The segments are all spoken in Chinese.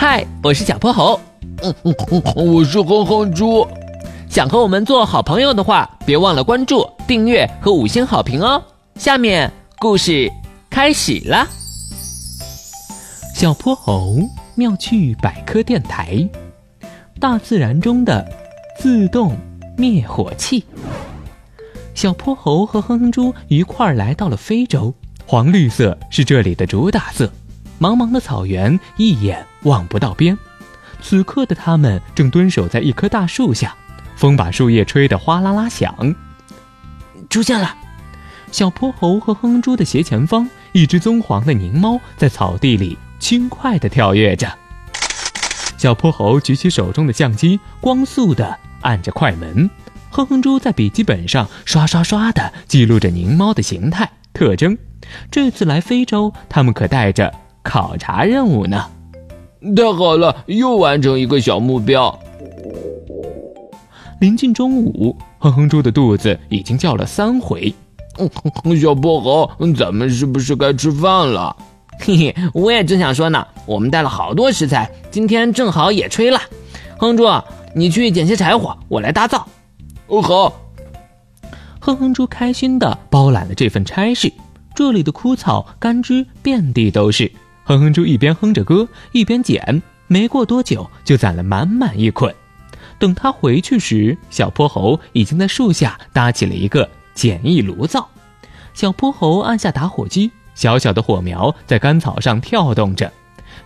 嗨，我是小泼猴。嗯嗯嗯，我是哼哼猪。想和我们做好朋友的话，别忘了关注、订阅和五星好评哦。下面故事开始了。小泼猴妙趣百科电台，大自然中的自动灭火器。小泼猴和哼哼猪一块儿来到了非洲，黄绿色是这里的主打色。茫茫的草原一眼望不到边，此刻的他们正蹲守在一棵大树下，风把树叶吹得哗啦啦响。出现了，小泼猴和哼猪的斜前方，一只棕黄的狞猫在草地里轻快地跳跃着。小泼猴举起手中的相机，光速地按着快门，哼哼猪在笔记本上刷刷刷地记录着狞猫的形态特征。这次来非洲，他们可带着。考察任务呢？太好了，又完成一个小目标。临近中午，哼哼猪的肚子已经叫了三回。小泼猴，咱们是不是该吃饭了？嘿嘿，我也正想说呢。我们带了好多食材，今天正好也吹了。哼猪，你去捡些柴火，我来搭灶。哦，好。哼哼猪开心地包揽了这份差事。这里的枯草干枝遍地都是。哼哼猪一边哼着歌，一边捡，没过多久就攒了满满一捆。等他回去时，小泼猴已经在树下搭起了一个简易炉灶。小泼猴按下打火机，小小的火苗在干草上跳动着。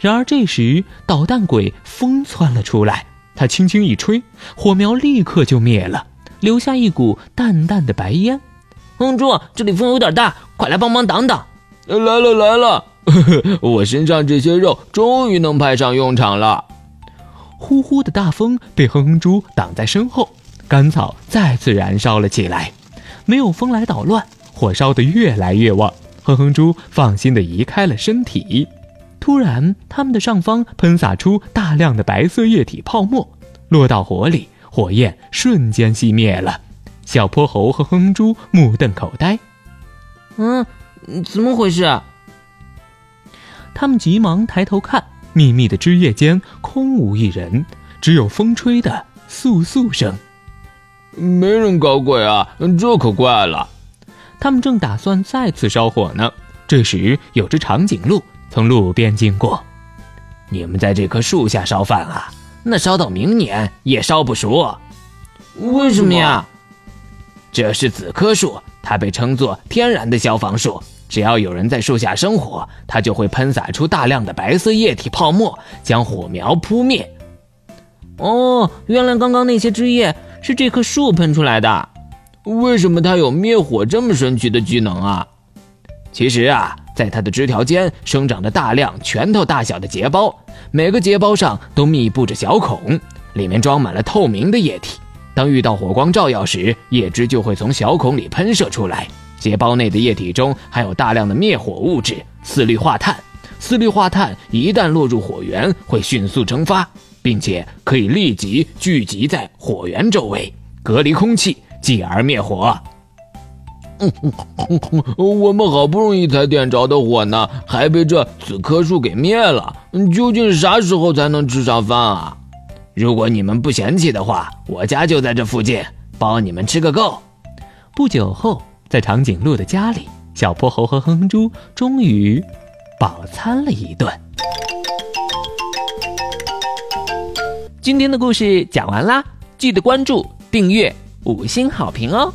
然而这时，捣蛋鬼风窜了出来，他轻轻一吹，火苗立刻就灭了，留下一股淡淡的白烟。哼哼猪，这里风有点大，快来帮忙挡挡！来了来了。我身上这些肉终于能派上用场了。呼呼的大风被哼哼猪挡在身后，干草再次燃烧了起来。没有风来捣乱，火烧得越来越旺。哼哼猪放心地移开了身体。突然，他们的上方喷洒出大量的白色液体泡沫，落到火里，火焰瞬间熄灭了。小泼猴和哼哼猪目瞪口呆。嗯，怎么回事？他们急忙抬头看，密密的枝叶间空无一人，只有风吹的簌簌声。没人搞鬼啊，这可怪了。他们正打算再次烧火呢，这时有只长颈鹿从路边经过。你们在这棵树下烧饭啊？那烧到明年也烧不熟。为什么呀？这是紫柯树，它被称作天然的消防树。只要有人在树下生火，它就会喷洒出大量的白色液体泡沫，将火苗扑灭。哦，原来刚刚那些枝叶是这棵树喷出来的。为什么它有灭火这么神奇的技能啊？其实啊，在它的枝条间生长着大量拳头大小的结包，每个结包上都密布着小孔，里面装满了透明的液体。当遇到火光照耀时，叶汁就会从小孔里喷射出来。结胞内的液体中含有大量的灭火物质四氯化碳，四氯化碳一旦落入火源，会迅速蒸发，并且可以立即聚集在火源周围，隔离空气，继而灭火。我们好不容易才点着的火呢，还被这紫棵树给灭了。究竟啥时候才能吃上饭啊？如果你们不嫌弃的话，我家就在这附近，包你们吃个够。不久后。在长颈鹿的家里，小泼猴和哼哼猪终于饱餐了一顿。今天的故事讲完啦，记得关注、订阅、五星好评哦！